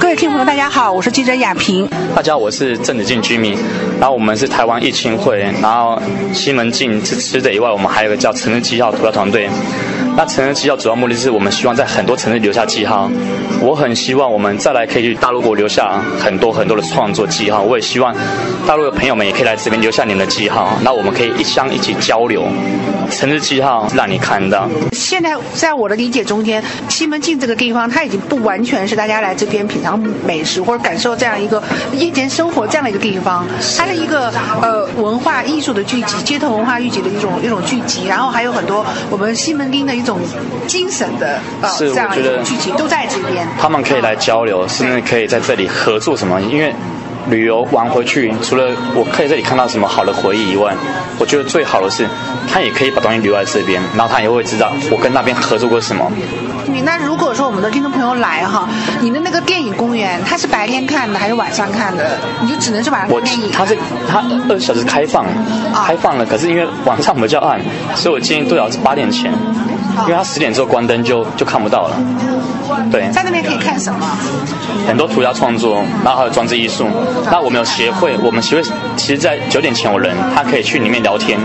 各位听众朋友，大家好，我是记者雅萍。大家好，我是郑子敬居民。然后我们是台湾义青会，然后西门庆是吃的以外，我们还有个叫城市记号涂鸦团队。那城市记号主要目的是我们希望在很多城市留下记号。我很希望我们再来可以去大陆国留下很多很多的创作记号。我也希望大陆的朋友们也可以来这边留下你们的记号。那我们可以一相一起交流，城市记号让你看到。现在在我的理解中间，西门庆这个地方，它已经不完全是大家来这边品尝美食或者感受这样一个夜间生活这样的一个地方，它是一个呃文化艺术的聚集，街头文化聚集的一种一种聚集，然后还有很多我们西门町的一种精神的呃是这样一我觉得种聚集都在这边。他们可以来交流，甚至可以在这里合作什么？因为旅游玩回去，除了我可以这里看到什么好的回忆以外，我觉得最好的是，他也可以把东西留在这边，然后他也会知道我跟那边合作过什么。你那如果说我们的听众朋友来哈，你的那个电影公园，它是白天看的还是晚上看的？你就只能是晚上我看电影。他是他二十小时开放，开放了，可是因为晚上比较暗，所以我建议最好是八点前，因为他十点之后关灯就就看不到了。对，在那边可以看什么？很多涂鸦创作，然后还有装置艺术。那我们有协会，我们协会其实在九点前有人，他可以去里面聊天，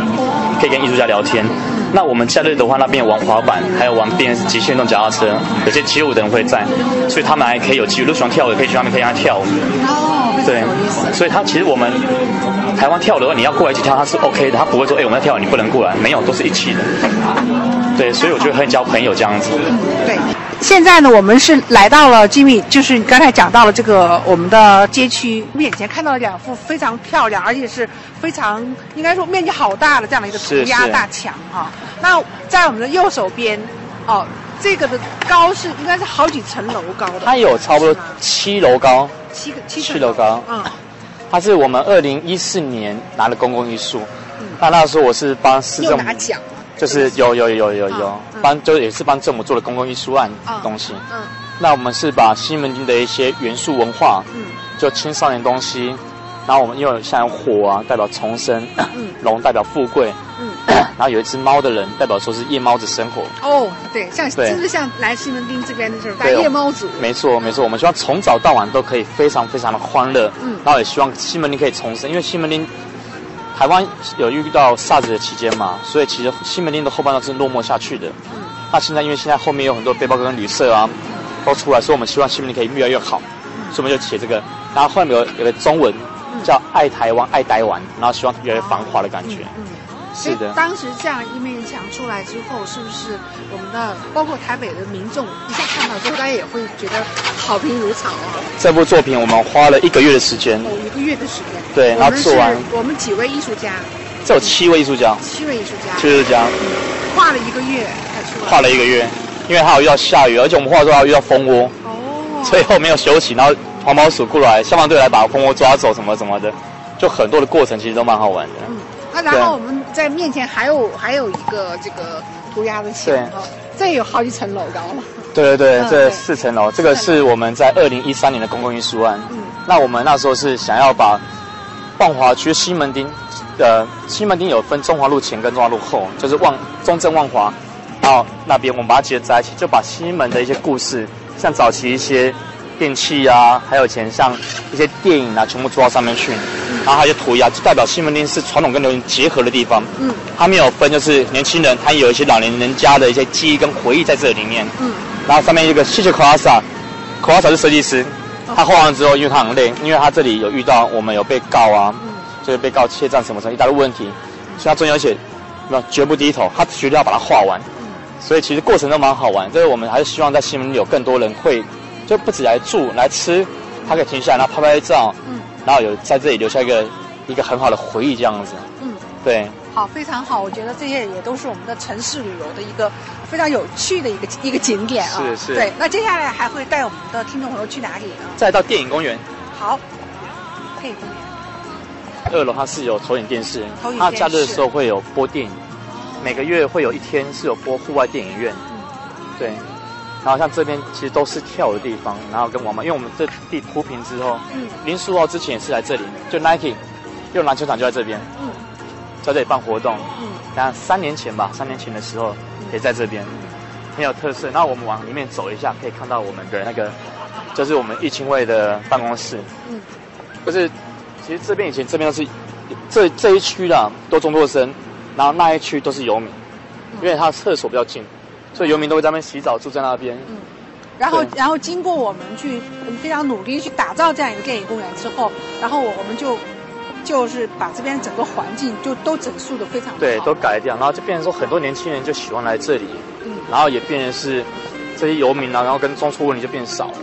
可以跟艺术家聊天。那我们假日的话，那边有玩滑板，还有玩 BS 极限运动脚踏车，有些街舞的人会在，所以他们还可以有机会。如果喜欢跳舞，也可以去那边可以让他跳舞。哦，对，所以他其实我们台湾跳舞的话，你要过来一起跳，他是 OK 的，他不会说，哎、我们要跳舞，你不能过来，没有，都是一起的。对，所以我觉得很交朋友这样子。嗯对。现在呢，我们是来到了 Jimmy，就是你刚才讲到了这个我们的街区，面前看到了两幅非常漂亮，而且是非常应该说面积好大的这样的一个涂鸦大墙哈、那在我们的右手边，哦，这个的高是应该是好几层楼高的，它有差不多七楼高，七个七七楼高嗯，它是我们二零一四年拿的公共艺术。那那时候我是帮市又政府拿奖了，就是有有有有有嗯帮，就也是帮政府做的公共艺术案嗯东西。嗯那我们是把西门町的一些元素文化，嗯就青少年东西，然后我们因为像火啊，代表重生，龙代表富贵，嗯。然后有一只猫的人，代表说是夜猫子生活。哦，对，像对是不是像来西门町这边的时候，大对夜猫族？没错没错，我们希望从早到晚都可以非常非常的欢乐，嗯然后也希望西门町可以重生，因为西门町。台湾有遇到 SARS 的期间嘛，所以其实西门町的后半段是落寞下去的。嗯那现在因为现在后面有很多背包客跟旅社啊都出来，所以我们希望西门町可以越来越好，所以我们就写这个。然后后面有有个中文叫“爱台湾，爱台湾”，然后希望越来越繁华的感觉。嗯，是的。所以当时这样一面墙出来之后，是不是我们的包括台北的民众一下看到之后，大家也会觉得好评如潮啊？这部作品我们花了一个月的时间，哦，一个月的时间。对然后做完。我们几位艺术家，这有七位艺术家，七位艺术家，七位艺术家。画了一个月才出来。画了一个月，因为还有遇到下雨，而且我们画的时候还遇到蜂窝，哦，所以后没有休息，然后黄毛鼠过来，消防队来把蜂窝抓走，什么什么的，就很多的过程其实都蛮好玩的。嗯，那然后我们在面前还有还有一个这个涂鸦的墙对，这有好几层楼高了。对对对，这四层楼，这个是我们在二零一三年的公共艺术案。嗯那我们那时候是想要把万华区西门町，呃，西门町有分中华路前跟中华路后，就是万中正万华，然后那边我们把它结合在一起，就把西门的一些故事，像早期一些电器啊，还有以前像一些电影啊，全部做到上面去，然后还有涂鸦，就代表西门町是传统跟流行结合的地方。嗯它没有分，就是年轻人，他有一些老年人家的一些记忆跟回忆在这里面。嗯然后上面一个谢谢 Coasa，Coasa 是设计师，他画完之后，因为他很累，因为他这里有遇到我们有被告啊，就是被告窃占什么什么一大堆问题，所以他中间有写，那绝不低头，他绝对要把它画完。所以其实过程都蛮好玩，就是我们还是希望在西门有更多人会，就不止来住来吃，他可以停下来，然后拍拍照，嗯然后有在这里留下一个一个很好的回忆这样子。嗯。对，好，非常好，我觉得这些也都是我们的城市旅游的一个非常有趣的一个一个景点啊。是是对，那接下来还会带我们的听众朋友去哪里呢？再到电影公园，好，可以公园。二楼它是有投影电视投影，它电视假日的时候会有播电影，每个月会有一天是有播户外电影院，嗯对。然后像这边其实都是跳的地方，然后跟网嘛，因为我们这地铺平之后，嗯林书豪之前也是来这里，就 Nike 用篮球场就在这边，嗯在这里办活动。嗯那三年前吧，三年前的时候也在这边，很有特色。那我们往里面走一下，可以看到我们的那个就是我们疫情卫的办公室。嗯，就是其实这边以前这边都是这这一区啦，都中辍生，然后那一区都是游民，因为他厕所比较近，所以游民都会在那边洗澡，住在那边。嗯，然后然后经过我们去非常努力去打造这样一个电影公园之后，然后我我们就就是把这边整个环境就都整肃的非常对，都改掉，然后就变成说很多年轻人就喜欢来这里，嗯，然后也变成是这些游民啊，然后跟中辍问题就变少了。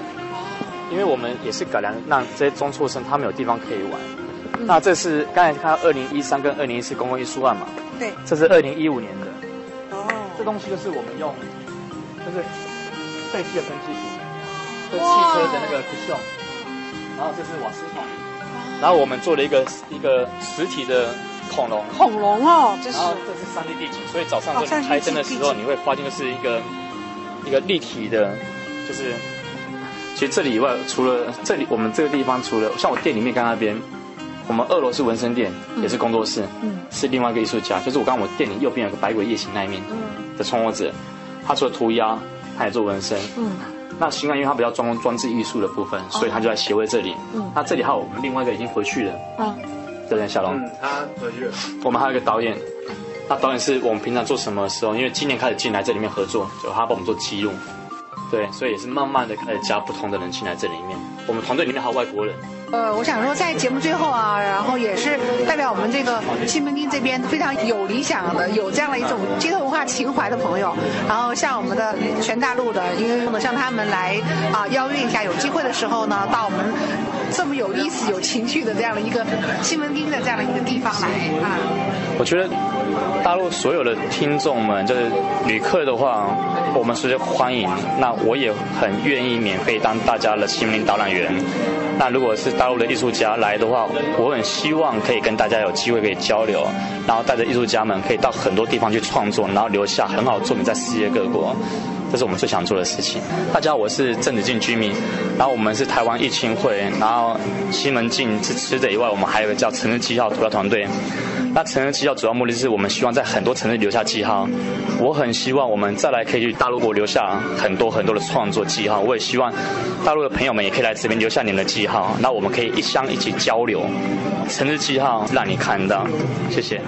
因为我们也是改良，让这些中辍生他们有地方可以玩。那这是刚才看到二零一三跟二零一四公共艺术案嘛？对。这是二零一五年的。哦。这东西就是我们用，就是废弃的喷漆瓶，这汽车的那个不锈，然后这是瓦斯桶，然后我们做了一个一个实体的恐龙。恐龙哦，这是。然后这是三 D 地景，所以早上这里开灯的时候，你会发现就是一个一个立体的，就是。其实这里以外，除了这里，我们这个地方除了像我店里面刚那边，我们二楼是纹身店，也是工作室，嗯，是另外一个艺术家，就是我刚刚我店里右边有个百鬼夜行那一面的创作者，他除了涂鸦，他也做纹身，嗯，那新安因为他比较专攻装置艺术的部分，所以他就在协会这里，嗯，那这里还有我们另外一个已经回去了，嗯，这边小龙，嗯，他回去了，我们还有一个导演，那导演是我们平常做什么时候？因为今年开始进来这里面合作，就他帮我们做记录。对，所以也是慢慢的开始加不同的人进来这里面。我们团队里面还有外国人。呃，我想说，在节目最后啊，然后也是代表我们这个西门町这边非常有理想的、有这样的一种街头文化情怀的朋友，然后向我们的全大陆的，因为向他们来啊邀约一下，有机会的时候呢，到我们这么有意思、有情趣的这样的一个西门町的这样的一个地方来啊。我觉得大陆所有的听众们，就是旅客的话，我们是欢迎。那我也很愿意免费当大家的西门町导览员。那如果是大陆的艺术家来的话，我很希望可以跟大家有机会可以交流，然后带着艺术家们可以到很多地方去创作，然后留下很好的作品在世界各国，这是我们最想做的事情。大家好，我是郑子敬居民，然后我们是台湾艺青会，然后西门庆是吃的以外，我们还有个叫城市记号涂鸦团队。那城市记号主要目的是我们希望在很多城市留下记号。我很希望我们再来可以去大陆国留下很多很多的创作记号。我也希望大陆的朋友们也可以来这边留下你们的记号。那我们可以一相一起交流，城市记号让你看到。谢谢。